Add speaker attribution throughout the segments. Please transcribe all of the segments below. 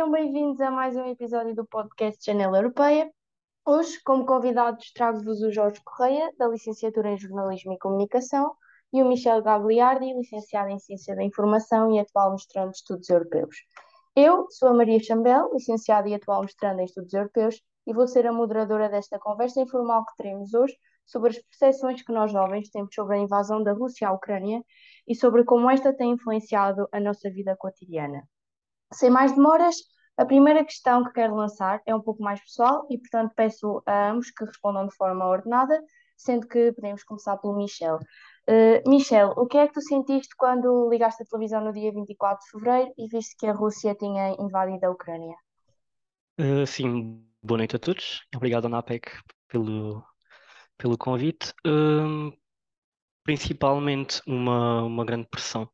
Speaker 1: Sejam bem-vindos a mais um episódio do podcast Janela Europeia. Hoje, como convidados, trago-vos o Jorge Correia, da Licenciatura em Jornalismo e Comunicação, e o Michel Gagliardi, licenciado em Ciência da Informação e atual mestrando de Estudos Europeus. Eu sou a Maria Chambel, licenciada e atual mestrando em Estudos Europeus, e vou ser a moderadora desta conversa informal que teremos hoje sobre as percepções que nós jovens temos sobre a invasão da Rússia à Ucrânia e sobre como esta tem influenciado a nossa vida cotidiana. Sem mais demoras, a primeira questão que quero lançar é um pouco mais pessoal e, portanto, peço a ambos que respondam de forma ordenada, sendo que podemos começar pelo Michel. Uh, Michel, o que é que tu sentiste quando ligaste a televisão no dia 24 de fevereiro e viste que a Rússia tinha invadido a Ucrânia?
Speaker 2: Uh, sim, boa noite a todos. Obrigado, ANAPEC, pelo, pelo convite. Uh, principalmente uma, uma grande pressão.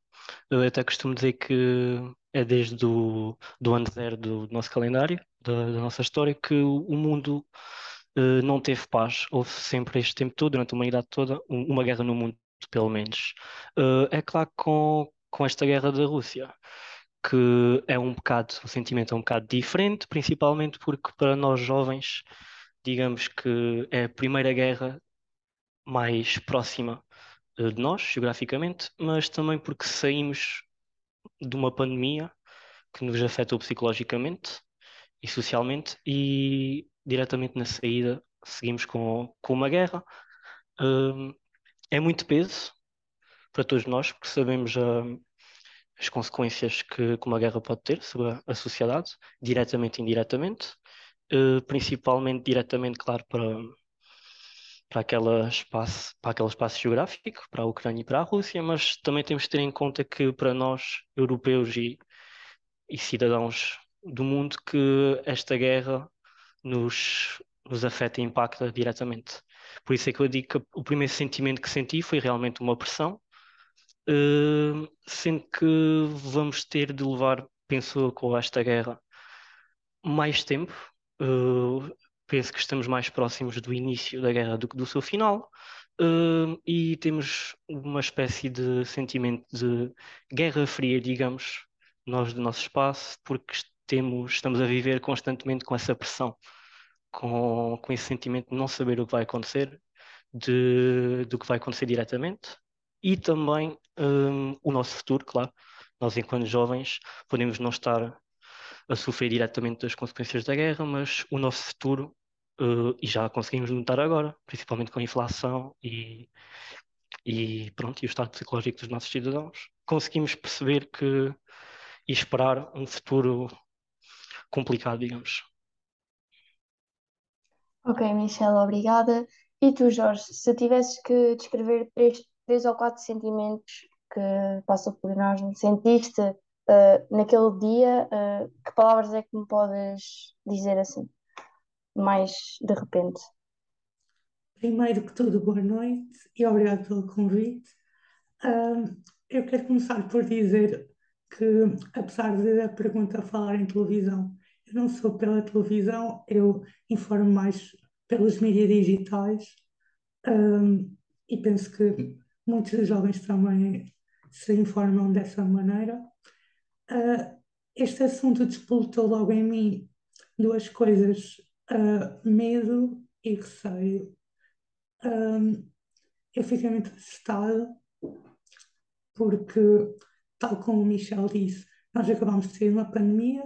Speaker 2: Eu até costumo dizer que é desde o do ano zero do nosso calendário, da, da nossa história, que o, mundo uh, não teve paz. Houve sempre este tempo todo, durante a humanidade toda, um, uma guerra no mundo, pelo menos. Uh, é claro que com, com esta guerra da Rússia, que é um bocado, o sentimento é um bocado diferente, principalmente porque para nós jovens, digamos que é a primeira guerra mais próxima de nós, geograficamente, mas também porque saímos de uma pandemia que nos afetou psicologicamente e socialmente e diretamente na saída seguimos com, com uma guerra. Um, é muito peso para todos nós, porque sabemos uh, as consequências que, que, uma guerra pode ter sobre a, a sociedade, diretamente e indiretamente, uh, principalmente diretamente, claro, para, para, aquela espaço, para aquele espaço geográfico, para a Ucrânia e para a Rússia, mas também temos de ter em conta que para nós, europeus e, e cidadãos do mundo, que esta guerra nos, nos afeta e impacta diretamente. Por isso é que eu digo que o primeiro sentimento que senti foi realmente uma pressão, uh, sendo que vamos ter de levar, penso, com esta guerra mais tempo. Uh, penso que estamos mais próximos do início da guerra do que do seu final. Uh, e temos uma espécie de sentimento de guerra fria, digamos, nós do nosso espaço, porque temos, estamos a viver constantemente com essa pressão, com, com esse sentimento de não saber o que vai acontecer, de, do que vai acontecer diretamente, e também um, o nosso futuro, claro. Nós, enquanto jovens, podemos não estar a sofrer diretamente das consequências da guerra, mas o nosso futuro, uh, e já conseguimos notar agora, principalmente com a inflação e, e, pronto, e o estado psicológico dos nossos cidadãos, conseguimos perceber que e esperar um futuro complicado, digamos.
Speaker 1: Ok, Michelle, obrigada. E tu, Jorge, se tivesses que descrever três, três ou quatro sentimentos que passam por nós, sentiste uh, naquele dia, uh, que palavras é que me podes dizer assim, mais de repente?
Speaker 3: Primeiro que tudo, boa noite e obrigado pelo convite. Uh, eu quero começar por dizer que, apesar de a pergunta falar em televisão, eu não sou pela televisão, eu informo mais pelos mídias digitais e penso que muitos jovens também se informam dessa maneira. Uh, este assunto despoltou logo em mim duas coisas: uh, medo e receio. Um, eu fiquei muito assustada porque, tal como o Michel disse, nós acabamos de sair de uma pandemia,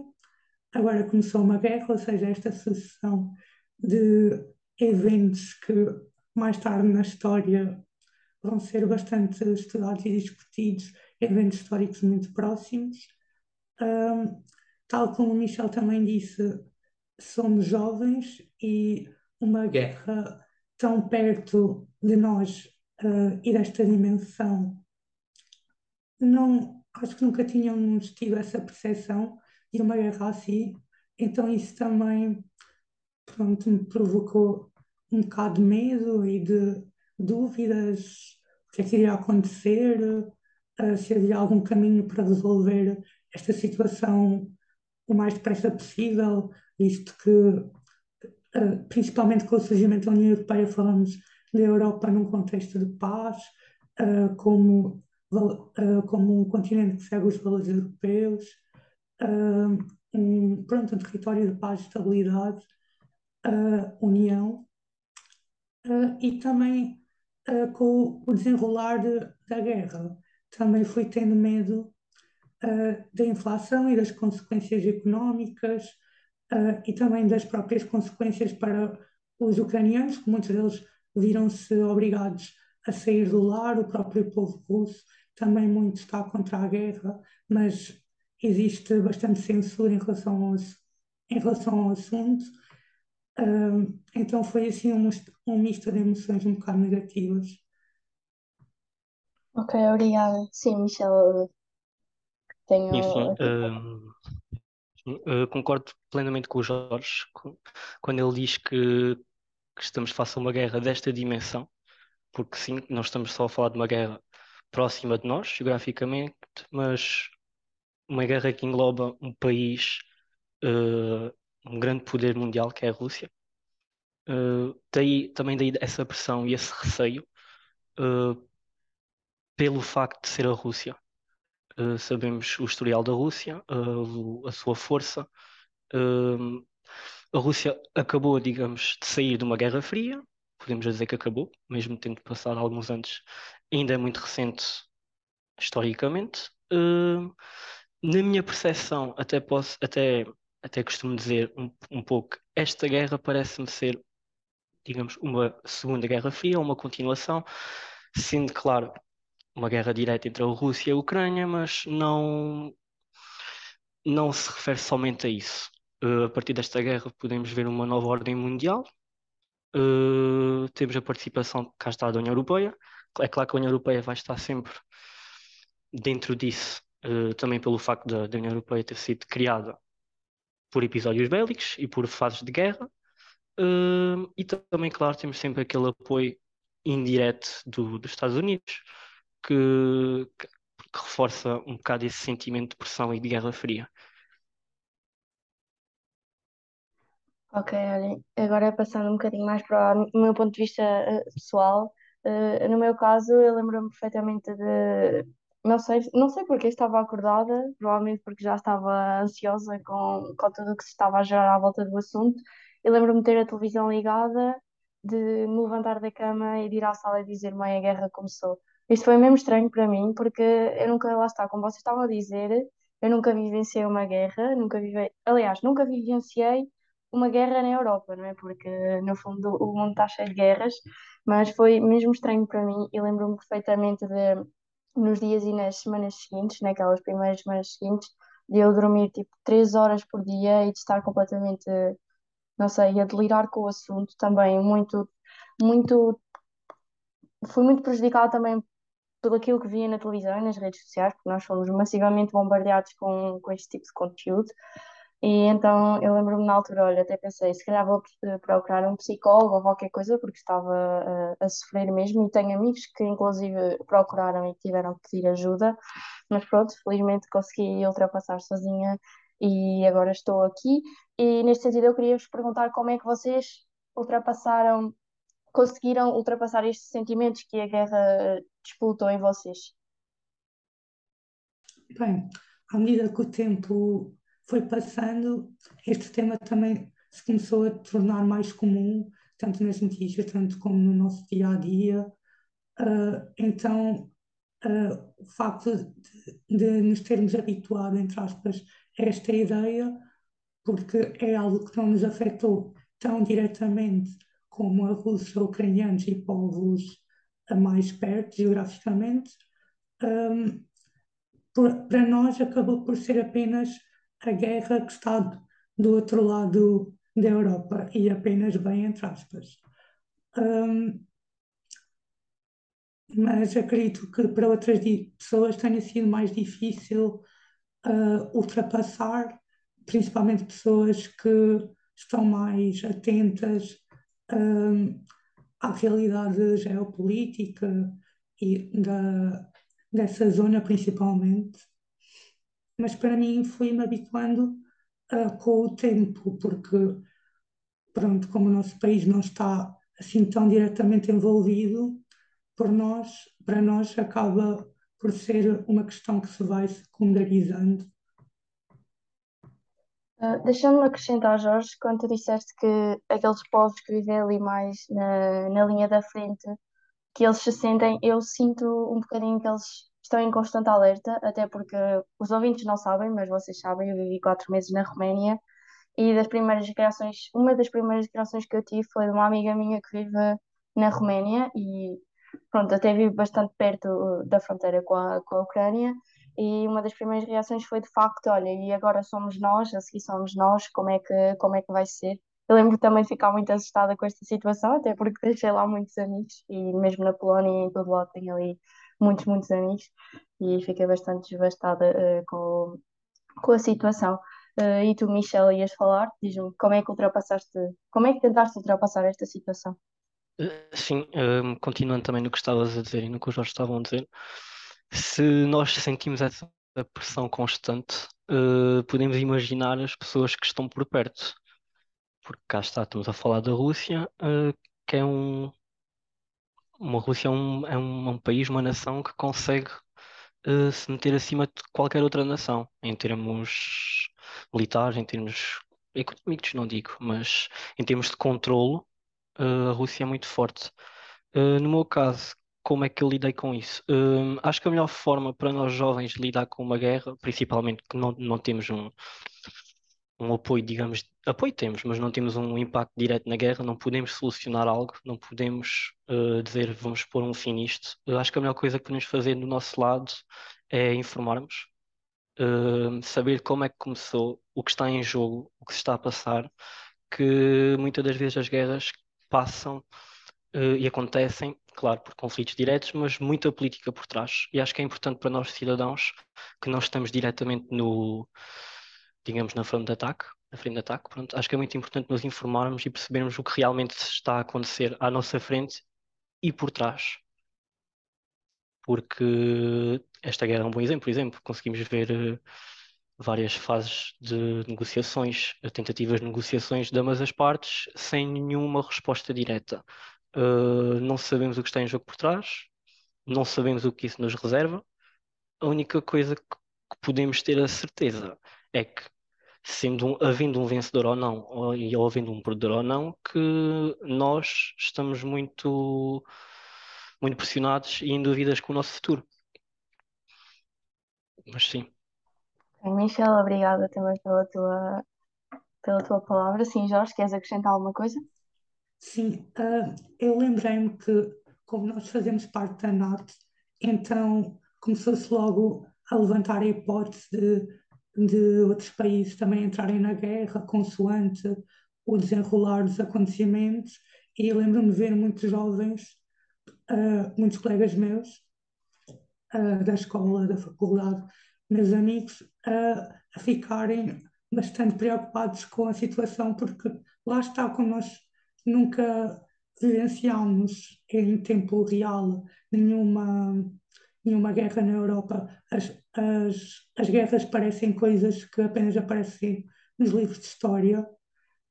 Speaker 3: agora começou uma guerra, ou seja, esta sucessão de eventos que mais tarde na história vão ser bastante estudados e discutidos, eventos históricos muito próximos. Um, tal como o Michel também disse, somos jovens e uma guerra tão perto de nós uh, e desta dimensão, não, acho que nunca tínhamos tido essa percepção de uma guerra assim, então isso também pronto, me provocou um bocado de medo e de dúvidas, o que é que iria acontecer, uh, se havia algum caminho para resolver esta situação o mais depressa possível, visto que, uh, principalmente com o surgimento da União Europeia, falamos da Europa num contexto de paz, uh, como, como um continente que segue os valores europeus. um, pronto, um território de paz, estabilidade, união, e também com o desenrolar de, da guerra, também fui tendo medo da inflação e das consequências económicas e também das próprias consequências para os ucranianos, que muitos deles viram-se obrigados a sair do lar, o próprio povo russo também muito está contra a guerra, mas existe bastante censura em relação ao, em relação ao assunto. Uh, então foi assim um, um misto de emoções um bocado negativas.
Speaker 1: Ok, obrigada. Sim, Michelle, tenho.
Speaker 2: Enfim, uh, concordo plenamente com o Jorge quando ele diz que, que estamos face a uma guerra desta dimensão, porque sim, nós estamos só a falar de uma guerra próxima de nós, geograficamente, mas uma guerra que engloba um país, uh, um grande poder mundial que é a Rússia. Uh, daí, também daí essa pressão e esse receio uh, pelo facto de ser a Rússia. Uh, sabemos o historial da Rússia, a sua força. a Rússia acabou, digamos, de sair de uma guerra fria, podemos dizer que acabou, mesmo tendo passado alguns anos, ainda é muito recente historicamente. Uh, na minha percepção, até posso, até, até costumo dizer um, um pouco, esta guerra parece-me ser, digamos, uma segunda guerra fria, uma continuação, sendo claro uma guerra direta entre a Rússia e a Ucrânia, mas não não se refere somente a isso. Uh, a partir desta guerra podemos ver uma nova ordem mundial. Uh, temos a participação, cá está, da União Europeia. É claro que a União Europeia vai estar sempre dentro disso, uh, também pelo facto da, da, União Europeia ter sido criada por episódios bélicos e por fases de guerra. E também, claro, temos sempre aquele apoio indireto do, dos Estados Unidos que, que, reforça um bocado esse sentimento de pressão e de guerra fria.
Speaker 1: Ok, olhem, agora passando um bocadinho mais para o meu ponto de vista uh, pessoal, uh, no meu caso eu lembro-me perfeitamente de não sei, não sei porque estava acordada, provavelmente porque já estava ansiosa com, com tudo o que se estava a gerar à volta do assunto. Eu lembro-me de ter a televisão ligada, de me levantar da cama e de ir à sala e dizer: Mãe, a guerra começou. Isto foi mesmo estranho para mim, porque eu nunca, lá está, como vocês estavam a dizer, eu nunca vivenciei uma guerra, nunca vive, aliás, nunca vivenciei uma guerra na Europa, não é? Porque no fundo o mundo está cheio de guerras, mas foi mesmo estranho para mim e lembro-me perfeitamente de nos dias e nas semanas seguintes, naquelas primeiras semanas seguintes, de eu dormir tipo 3 horas por dia e de estar completamente, não sei, a delirar com o assunto também, muito, muito, fui muito prejudicada também pelo aquilo que via na televisão e nas redes sociais, porque nós fomos massivamente bombardeados com, com este tipo de conteúdo. E então eu lembro-me na altura, olha, até pensei, se calhar vou procurar um psicólogo ou qualquer coisa, porque estava a, a sofrer mesmo, e tenho amigos que inclusive procuraram e tiveram que pedir ajuda, mas pronto, felizmente consegui ultrapassar sozinha e agora estou aqui. E neste sentido eu queria vos perguntar como é que vocês ultrapassaram, conseguiram ultrapassar estes sentimentos que a guerra disputou em vocês.
Speaker 3: Bem, à medida que o tempo foi passando, este tema também se começou a tornar mais comum, tanto nas notícias, tanto como no nosso dia a dia. Uh, então, uh, o facto de, de, nos termos habituado, entre aspas, a esta ideia, porque é algo que não nos afetou tão diretamente como a Rússia, ucranianos e povos mais perto geograficamente, um, para nós acabou por ser apenas a guerra que está do outro lado da Europa e apenas bem entre aspas. Um, mas acredito que para outras pessoas tenha sido mais difícil uh, ultrapassar, principalmente pessoas que estão mais atentas à realidade geopolítica e da, dessa zona principalmente mas para mim fui-me habituando uh, com o tempo, porque, pronto, como o nosso país não está assim tão diretamente envolvido, por nós, para nós acaba por ser uma questão que se vai secundarizando.
Speaker 1: Uh, Deixando-me acrescentar, Jorge, quando tu disseste que aqueles povos que vivem ali mais na, na linha da frente, que eles se sentem, eu sinto um bocadinho que eles estão em constante alerta, até porque os ouvintes não sabem, mas vocês sabem, eu vivi quatro meses na Roménia e das primeiras reações, uma das primeiras reações que eu tive foi de uma amiga minha que vive na Roménia e pronto, até vive bastante perto uh, da fronteira com a, com a Ucrânia e uma das primeiras reações foi de facto, olha, e agora somos nós, a seguir somos nós, como é que, como é que vai ser? Eu lembro também de ficar muito assustada com esta situação, até porque deixei lá muitos amigos e mesmo na Polónia e em todo lado tenho ali muitos, muitos amigos e fiquei bastante devastada uh, com, com a situação. Uh, e tu, Michelle, ias falar? Diz-me como é que ultrapassaste, como é que tentaste ultrapassar esta situação?
Speaker 2: Uh, sim, um, continuando também no que estavas a dizer e no que os Jorge estavam a dizer, se nós sentimos essa pressão constante, uh, podemos imaginar as pessoas que estão por perto. Porque cá está, estamos a falar da Rússia, uh, que é um. Uma Rússia é um, é um, é país, uma nação que consegue uh, se meter acima de qualquer outra nação, em termos militares, em termos económicos, não digo, mas em termos de controlo, a Rússia é muito forte. No meu caso, como é que eu lidei com isso? Uh, acho que a melhor forma para nós jovens lidar com uma guerra, principalmente que não, não temos um, um apoio, digamos, apoio temos, mas não temos um impacto direto na guerra, não podemos solucionar algo, não podemos uh, dizer vamos pôr um fim nisto. Eu acho que a melhor coisa que podemos fazer do nosso lado é informarmos, uh, saber como é que começou, o que está em jogo, o que se está a passar, que muitas das vezes as guerras passam uh, e acontecem, claro, por conflitos diretos, mas muita política por trás. E acho que é importante para nós cidadãos que não estamos diretamente no digamos, na frente de ataque, na frente de ataque, pronto, acho que é muito importante nos informarmos e percebermos o que realmente está a acontecer à nossa frente e por trás. Porque esta guerra é um bom exemplo, por exemplo, conseguimos ver uh, várias fases de negociações, tentativas de negociações de ambas as partes, sem nenhuma resposta direta. Uh, não sabemos o que está em jogo por trás, não sabemos o que isso nos reserva. A única coisa que, podemos ter a certeza é que, sendo um, havendo um vencedor ou não, ou, e ou havendo um perdedor ou não, que nós estamos muito, muito pressionados e em dúvidas com o nosso futuro. Mas sim.
Speaker 1: Michelle, obrigada também pela tua, pela tua palavra. Sim, Jorge, queres acrescentar alguma coisa?
Speaker 3: Sim, uh, eu lembrei-me que, como nós fazemos parte da NATO, então começou-se logo a levantar a hipótese de de outros países também entrarem na guerra, consoante o desenrolar dos acontecimentos. E lembro-me de ver muitos jovens, uh, muitos colegas meus, uh, da escola, da faculdade, meus amigos, a ficarem bastante preocupados com a situação, porque lá está, como nós nunca vivenciámos em tempo real nenhuma nenhuma guerra na Europa. As, as, as guerras parecem coisas que apenas aparecem nos livros de história.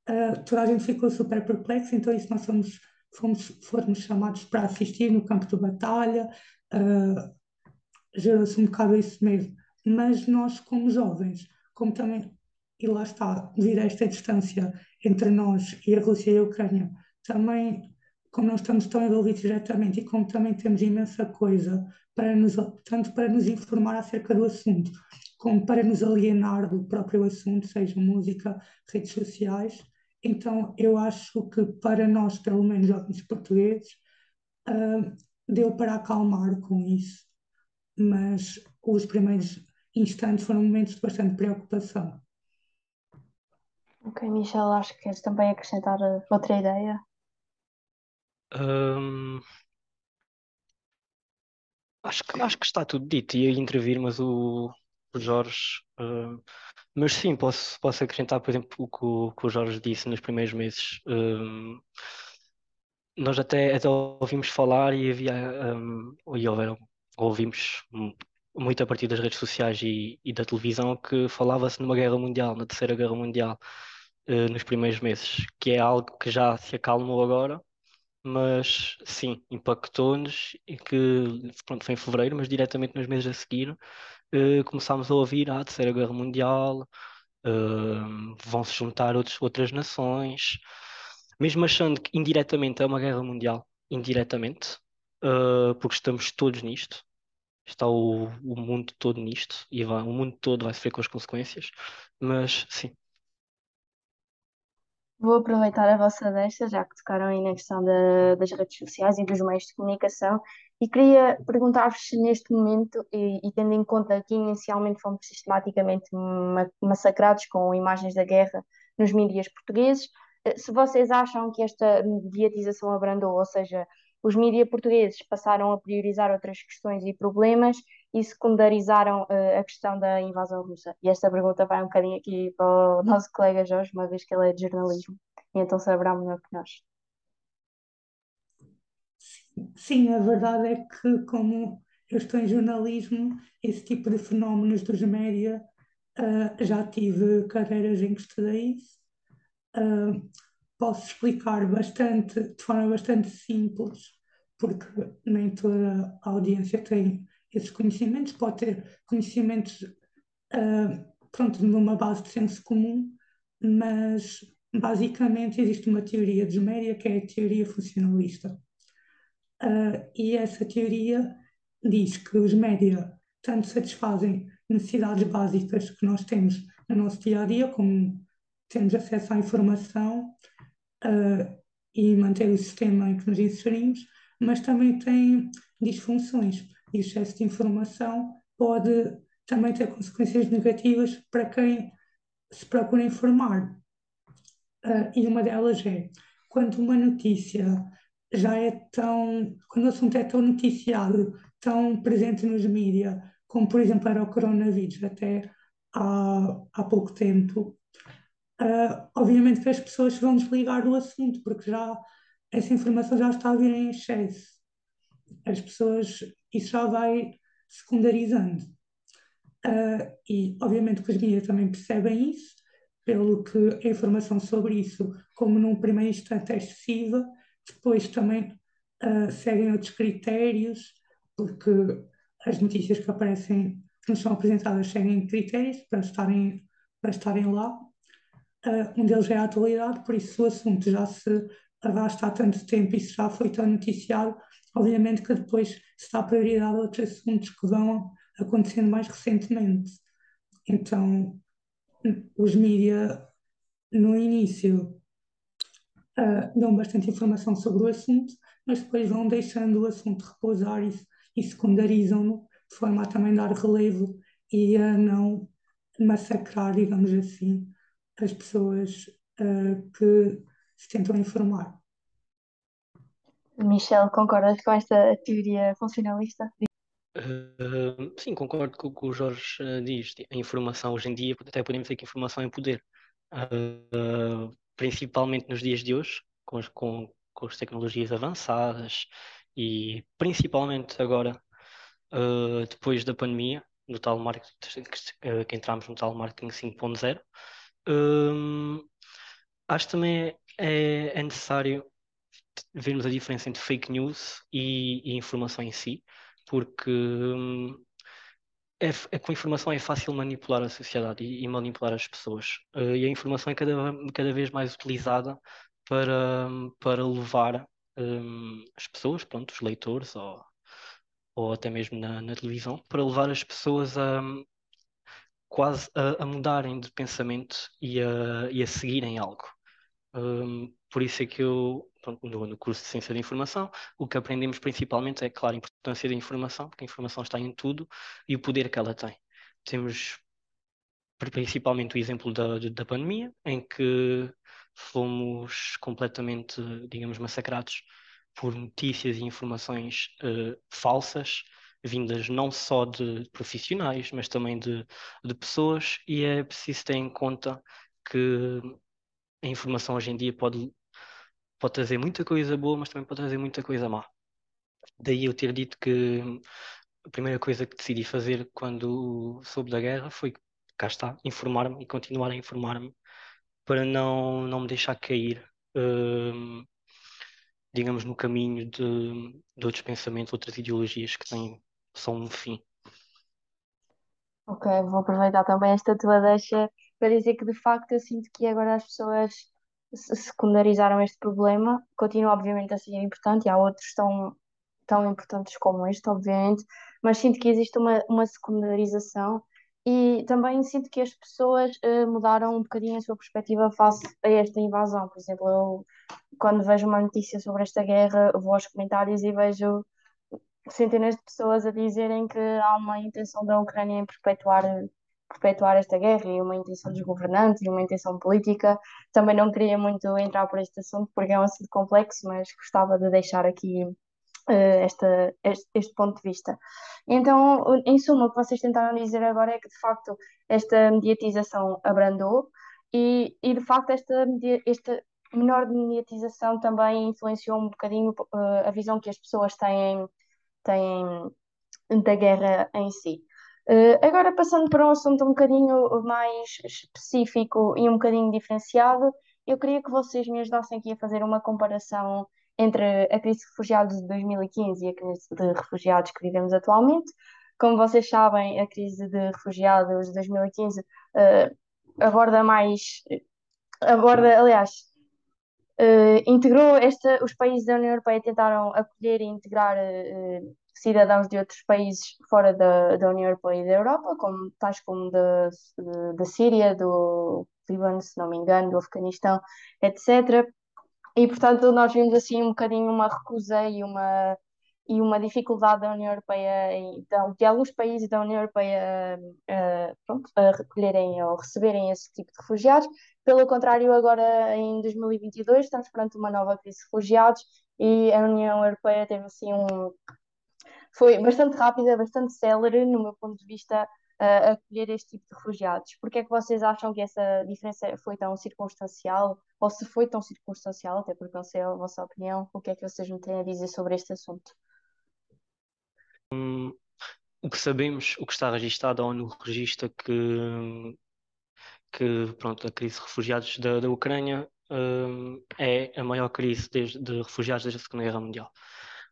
Speaker 3: Uh, toda a gente ficou super perplexo, então isso nós fomos, fomos, fomos chamados para assistir no campo de batalha, uh, gerou-se um bocado isso mesmo. Mas nós, como jovens, como também, e lá está, devido a esta distância entre nós e a Rússia e a Ucrânia, também, como não estamos tão envolvidos diretamente e como também temos imensa coisa para nos, tanto para nos informar acerca do assunto, como para nos alienar do próprio assunto, seja música, redes sociais. Então, eu acho que para nós, pelo menos jovens portugueses, uh, deu para acalmar com isso. Mas os primeiros instantes foram momentos de bastante preocupação.
Speaker 1: Ok, Michel, acho que queres também acrescentar outra ideia?
Speaker 2: Um, Acho que, acho que está tudo dito. Ia intervir, mas o, o Jorge. Uh, mas sim, posso, posso acrescentar, por exemplo, o que o, que o Jorge disse nos primeiros meses. Uh, nós até, até ouvimos falar e havia. Um, e houveram, ouvimos muito a partir das redes sociais e, e da televisão que falava-se numa guerra mundial, na terceira guerra mundial, uh, nos primeiros meses, que é algo que já se acalmou agora mas sim, impactou-nos e que pronto, foi em fevereiro, mas diretamente nos meses a seguir uh, começámos a ouvir a Terceira Guerra Mundial, uh, vão se juntar outros, outras nações, mesmo achando que indiretamente é uma guerra mundial, indiretamente, porque estamos todos nisto, está o, o mundo todo nisto e vai, o mundo todo vai sofrer com as consequências, mas sim.
Speaker 1: Vou aproveitar a vossa deixa, já que tocaram aí na questão da- das redes sociais e dos meios de comunicação, e queria perguntar-vos se neste momento, e, e tendo em conta que inicialmente fomos sistematicamente ma- massacrados com imagens da guerra nos mídias portugueses, eh, se vocês acham que esta mediatização abrandou, ou seja, os mídias portugueses passaram a priorizar outras questões e problemas e secundarizaram eh, a questão da invasão russa. E esta pergunta vai um bocadinho aqui para o nosso colega Jorge, uma vez que ele é de jornalismo, e então saberá melhor que nós.
Speaker 3: Sim, a verdade é que, como eu estou em jornalismo, esse tipo de fenómenos dos média, uh, já tive carreiras em que estudei isso. Uh, posso explicar bastante, de forma bastante simples, porque nem toda a audiência tem esses conhecimentos, pode ter conhecimentos, uh, pronto, numa base de senso comum, mas basicamente existe uma teoria dos média que é a teoria funcionalista. Uh, e essa teoria diz que os média tanto satisfazem necessidades básicas que nós temos no nosso dia a dia, como temos acesso à informação uh, e manter o sistema em que nos inserimos, mas também tem disfunções. E excesso de informação pode também ter consequências negativas para quem se procura informar. Uh, e uma delas é quando uma notícia já é tão, quando o assunto é tão noticiado, tão presente nos mídias, como por exemplo era o coronavírus até há, há pouco tempo, uh, obviamente que as pessoas vão desligar do assunto, porque já essa informação já está a vir em excesso. As pessoas, isso já vai secundarizando. Uh, e obviamente que os mídias também percebem isso, pelo que a informação sobre isso, como num primeiro instante é excessiva, depois também uh, seguem outros critérios, porque as notícias que aparecem, que nos são apresentadas, seguem critérios para estarem, para estarem lá. Uh, um deles é a atualidade, por isso o assunto já se arrasta há tanto tempo e já foi tão noticiado, obviamente que depois se dá prioridade a outros assuntos que vão acontecendo mais recentemente. Então, os mídias, no início, uh, dão bastante informação sobre o assunto, mas depois vão deixando o assunto repousar e, e secundarizam-no, de forma a também dar relevo e a não massacrar, digamos assim, as pessoas uh, que se tentam informar.
Speaker 1: Michel, concordas com esta teoria funcionalista?
Speaker 2: Uh, sim, concordo com o que o Jorge uh, diz. A informação hoje em dia, até podemos dizer que a informação é poder. Uh, principalmente nos dias de hoje, com as, com, com as tecnologias avançadas e principalmente agora, uh, depois da pandemia, no tal marketing, que, que entramos no tal marketing 5.0, um, acho também é, é necessário vermos a diferença entre fake news e, e informação em si, porque um, é, é, com informação é fácil manipular a sociedade e, e manipular as pessoas. Uh, e a informação é cada, cada vez mais utilizada para, para levar um, as pessoas, pronto, os leitores ou, ou até mesmo na, na televisão, para levar as pessoas a quase a, a mudarem de pensamento e a, e a seguirem algo. Um, por isso é que eu, no, no, curso de Ciência da Informação, o que aprendemos principalmente é, claro, a importância da informação, porque a informação está em tudo e o poder que ela tem. Temos principalmente o exemplo da, da pandemia, em que fomos completamente, digamos, massacrados por notícias e informações uh, falsas, vindas não só de profissionais, mas também de, de pessoas, e é preciso ter em conta que a informação hoje em dia pode, pode trazer muita coisa boa, mas também pode trazer muita coisa má. Daí eu ter dito que a primeira coisa que decidi fazer quando soube da guerra foi, cá está, informar-me e continuar a informar-me para não, não me deixar cair, uh, digamos, no caminho de, de outros pensamentos, outras ideologias que têm só um fim.
Speaker 1: Ok, vou aproveitar também esta tua deixa para dizer que de facto eu sinto que agora as pessoas secundarizaram este problema, continua obviamente a ser importante e há outros tão, tão importantes como este, obviamente, mas sinto que existe uma, uma secundarização e também sinto que as pessoas uh, mudaram um bocadinho a sua perspectiva face a esta invasão. Por exemplo, eu, quando vejo uma notícia sobre esta guerra, vou aos comentários e vejo centenas de pessoas a dizerem que há uma intenção da Ucrânia em perpetuar, perpetuar esta guerra e uma intenção dos governantes e uma intenção política. Também não queria muito entrar por este assunto porque é um assunto complexo, mas gostava de deixar aqui uh, esta, este, este, ponto de vista. Então, em suma, o que vocês tentaram dizer agora é que, de facto, esta mediatização abrandou e, e de facto, esta, esta menor mediatização também influenciou um bocadinho uh, a visão que as pessoas têm, têm da guerra em si. Uh, agora, passando para um assunto um bocadinho mais específico e um bocadinho diferenciado, eu queria que vocês me ajudassem aqui a fazer uma comparação entre a crise de refugiados de 2015 e a crise de refugiados que vivemos atualmente. Como vocês sabem, a crise de refugiados de 2015 uh, aborda mais, aborda, aliás, uh, integrou esta, os países da União Europeia tentaram acolher e integrar uh, cidadãos de outros países fora da, da União Europeia e da Europa, como, tais como da, da Síria, do Líbano, se não me engano, do Afeganistão, etc. E, portanto, nós vimos assim um bocadinho uma recusa e uma, e uma dificuldade da União Europeia, de, de alguns países da União Europeia uh, pronto, a recolherem ou receberem esse tipo de refugiados. Pelo contrário, agora em 2022 estamos perante uma nova crise de refugiados e a União Europeia teve assim um. Foi bastante rápida, bastante célere, no meu ponto de vista, a acolher este tipo de refugiados. Por que é que vocês acham que essa diferença foi tão circunstancial? Ou se foi tão circunstancial, até porque não sei a vossa opinião, o que é que vocês me têm a dizer sobre este assunto?
Speaker 2: Hum, o que sabemos, o que está registado, a ONU registra que, que pronto, a crise de refugiados da, da Ucrânia hum, é a maior crise desde, de refugiados desde a Segunda Guerra Mundial.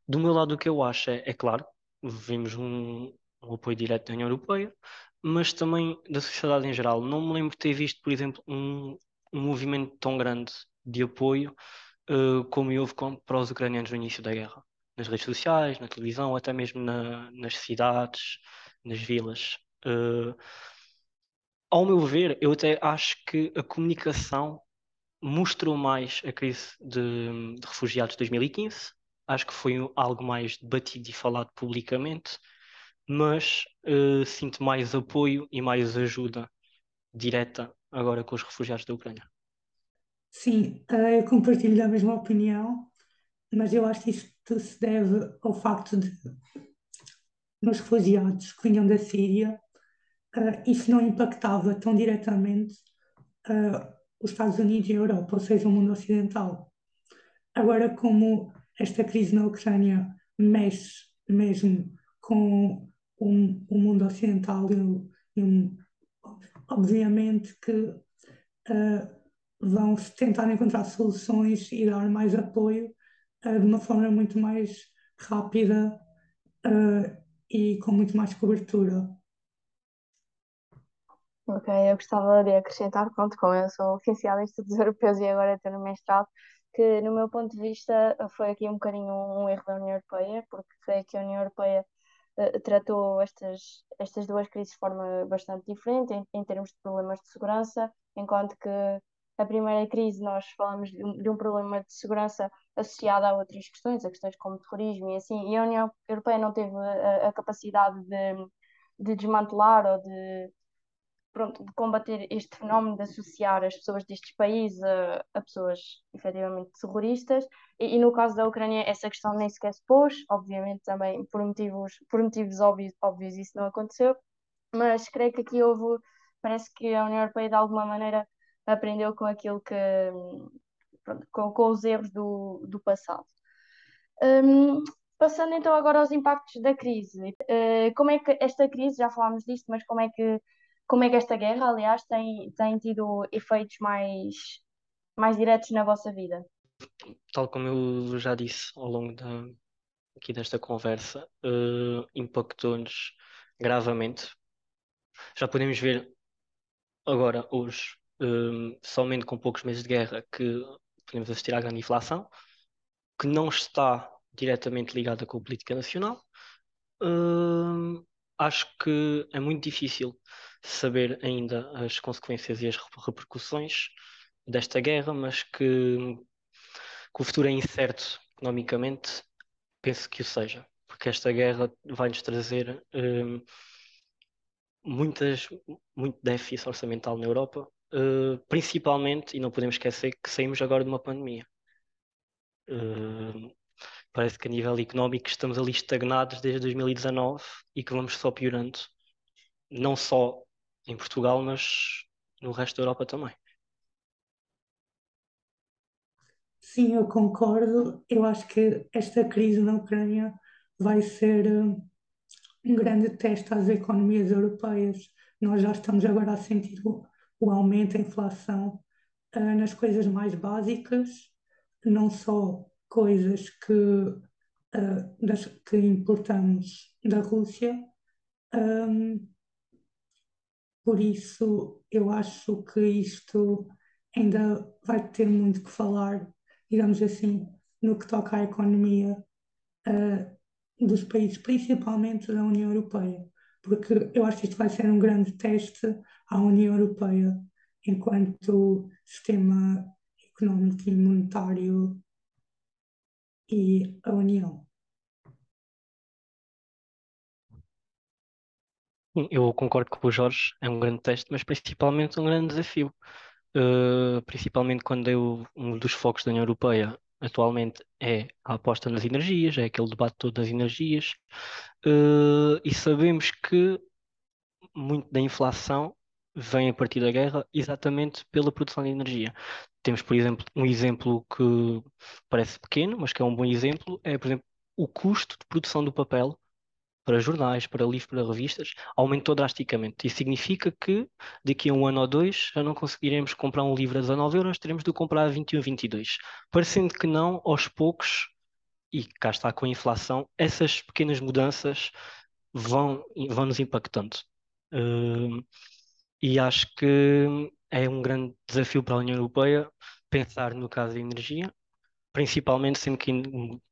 Speaker 2: Do meu lado, o que eu acho é, é claro, vimos um, o apoio direto da União Europeia, mas também da sociedade em geral. Não me lembro de ter visto, por exemplo, um, um movimento tão grande de apoio uh, como houve com, para os ucranianos no início da guerra. Nas redes sociais, na televisão, até mesmo na, nas cidades, nas vilas. Uh, ao meu ver, eu até acho que a comunicação mostrou mais a crise de, de refugiados de 2015. Acho que foi algo mais debatido e falado publicamente mas uh, sinto mais apoio e mais ajuda direta agora com os refugiados da Ucrânia.
Speaker 3: Sim, uh, eu compartilho da mesma opinião, mas eu acho que isto se deve ao facto de nos refugiados que vinham da Síria, uh, isso não impactava tão diretamente os Estados Unidos e a Europa, ou seja, o mundo ocidental. Agora, como esta crise na Ucrânia mexe mesmo com o, o mundo ocidental e, e, obviamente que uh, vão tentar encontrar soluções e dar mais apoio uh, de uma forma muito mais rápida uh, e com muito mais cobertura.
Speaker 1: Ok, eu gostava de acrescentar, pronto, como eu sou oficial em estudos europeus e agora estou no mestrado, que no meu ponto de vista foi aqui um bocadinho um erro da União Europeia, porque creio que a União Europeia uh, tratou estas, estas duas crises de forma bastante diferente em, em, termos de problemas de segurança, enquanto que a primeira crise nós falamos de um, de um, problema de segurança associado a outras questões, a questões como terrorismo e assim, e a União Europeia não teve a, a capacidade de, de desmantelar ou de pronto, de combater este fenómeno de associar as pessoas destes países a, a pessoas efetivamente terroristas. E, e, no caso da Ucrânia, essa questão nem sequer se pôs, obviamente também por motivos, por motivos óbvios, óbvios isso não aconteceu, mas creio que aqui houve, parece que a União Europeia de alguma maneira aprendeu com aquilo que, pronto, com, com os erros do, do passado. Um, passando então agora aos impactos da crise. Uh, como é que esta crise, já falámos disto, mas como é que como é que esta guerra, aliás, tem, tem tido efeitos mais, mais diretos na vossa vida?
Speaker 2: Tal como eu já disse ao longo da, aqui desta conversa, uh, impactou-nos gravemente. Já podemos ver agora, hoje, um, somente com poucos meses de guerra, que podemos assistir à grande inflação, que não está diretamente ligada com a política nacional. Um, acho que é muito difícil saber ainda as consequências e as repercussões desta guerra, mas que, que o futuro é incerto economicamente, penso que o seja, porque esta guerra vai-nos trazer um, muitas, muito déficit orçamental na Europa, uh, principalmente, e não podemos esquecer que saímos agora de uma pandemia. Uh, parece que a nível económico estamos ali estagnados desde 2019 e que vamos só piorando, não só em Portugal, mas no resto da Europa também.
Speaker 3: Sim, eu concordo. Eu acho que esta crise na Ucrânia vai ser uh, um grande teste às economias europeias. Nós já estamos agora a sentir o aumento da inflação uh, nas coisas mais básicas, não só coisas que, uh, das, que importamos da Rússia. Um, por isso, eu acho que isto ainda vai ter muito que falar, digamos assim, no que toca à economia uh, dos países, principalmente da União Europeia, porque eu acho que isto vai ser um grande teste à União Europeia enquanto sistema económico e monetário e a União.
Speaker 2: Eu concordo com o Jorge, é um grande teste, mas principalmente um grande desafio. Uh, principalmente quando eu, um dos focos da União Europeia atualmente é a aposta nas energias, é aquele debate todo das energias, uh, e sabemos que muito da inflação vem a partir da guerra exatamente pela produção de energia. Temos, por exemplo, um exemplo que parece pequeno, mas que é um bom exemplo, é, por exemplo, o custo de produção do papel para jornais, para livros, para revistas, aumentou drasticamente. Isso significa que daqui a um ano ou dois já não conseguiremos comprar um livro a 19 euros, teremos de comprar a 21, 22. Parecendo que não, aos poucos, e cá está com a inflação, essas pequenas mudanças vão, vão nos impactando. Uh, e acho que é um grande desafio para a União Europeia pensar no caso da energia, principalmente sendo que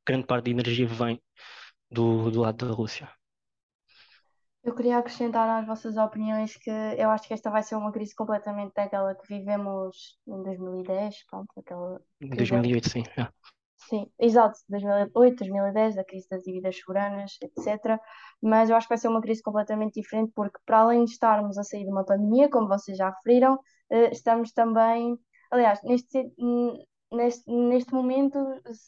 Speaker 2: grande parte da energia vem do, do lado da Rússia.
Speaker 1: Eu queria acrescentar às vossas opiniões que eu acho que esta vai ser uma crise completamente daquela que vivemos em 2010, pronto, aquela
Speaker 2: crise 2008, sim. É.
Speaker 1: Sim, exato, 2008, 2010, da crise das dívidas soberanas, etc. Mas eu acho que vai ser uma crise completamente diferente porque, para além de estarmos a sair de uma pandemia, como vocês já referiram, estamos também, aliás, neste, neste, neste momento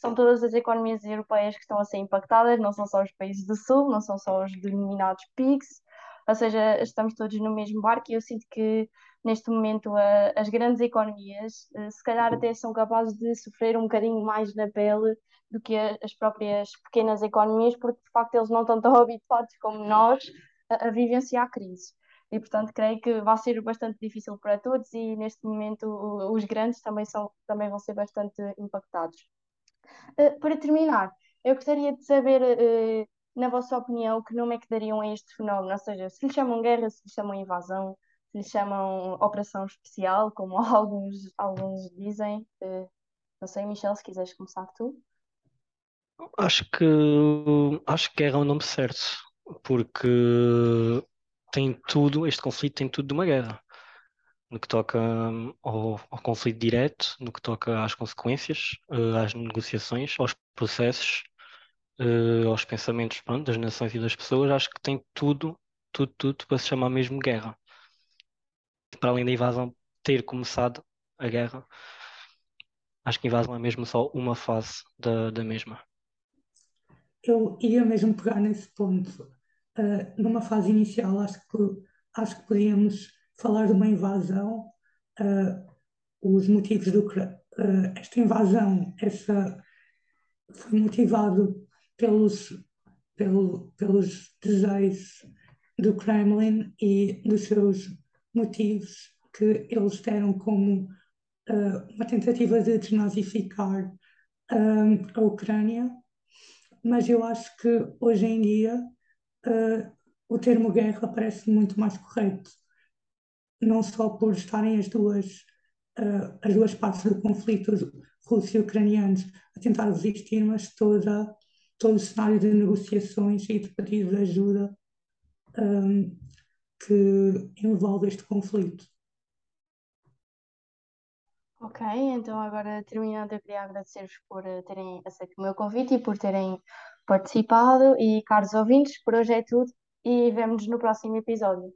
Speaker 1: são todas as economias europeias que estão a ser impactadas, não são só os países do Sul, não são só os denominados PIGS, ou seja, estamos todos no mesmo barco e eu sinto que neste momento a, as grandes economias eh, se calhar até são capazes de sofrer um bocadinho mais na pele do que as próprias pequenas economias, porque de facto eles não estão tão habituados como nós a, a vivenciar a crise. E portanto creio que vai ser bastante difícil para todos e neste momento os grandes também, são, também vão ser bastante impactados. Uh, para terminar, eu gostaria de saber, uh, na vossa opinião, que nome é que dariam a este fenómeno? Ou seja, se lhe chamam guerra, se lhe chamam invasão, se lhe chamam operação especial, como alguns, alguns dizem. Uh, não sei, Michel, se quiseres começar tu.
Speaker 2: Acho que acho que guerra é o nome certo, porque tem tudo, este conflito tem tudo de uma guerra. No que toca hum, ao, ao conflito direto, no que toca às consequências, uh, às negociações, aos processos, uh, aos pensamentos pronto, das nações e das pessoas, acho que tem tudo, tudo, tudo para se chamar mesmo guerra. Para além da invasão ter começado a guerra, acho que a invasão é mesmo só uma fase da, da mesma.
Speaker 3: Eu ia mesmo pegar nesse ponto uh, numa fase inicial, acho que, acho que podíamos falar de uma invasão, uh, os motivos do uh, esta invasão, essa foi motivado pelos, pelo, pelos desejos do Kremlin e dos seus motivos que eles deram como uh, uma tentativa de desnazificar a Ucrânia, mas eu acho que hoje em dia uh, o termo guerra parece muito mais correto. não só por estarem as duas, uh, as duas partes do conflito, russos e ucranianos, a tentar resistir, mas toda, todo o cenário de negociações e de pedido de ajuda um, que envolve este conflito.
Speaker 1: Ok, então agora terminando, eu queria agradecer-vos por eh, terem aceito o meu convite e por terem participado. E caros ouvintes, por hoje é tudo e vemo-nos no próximo episódio.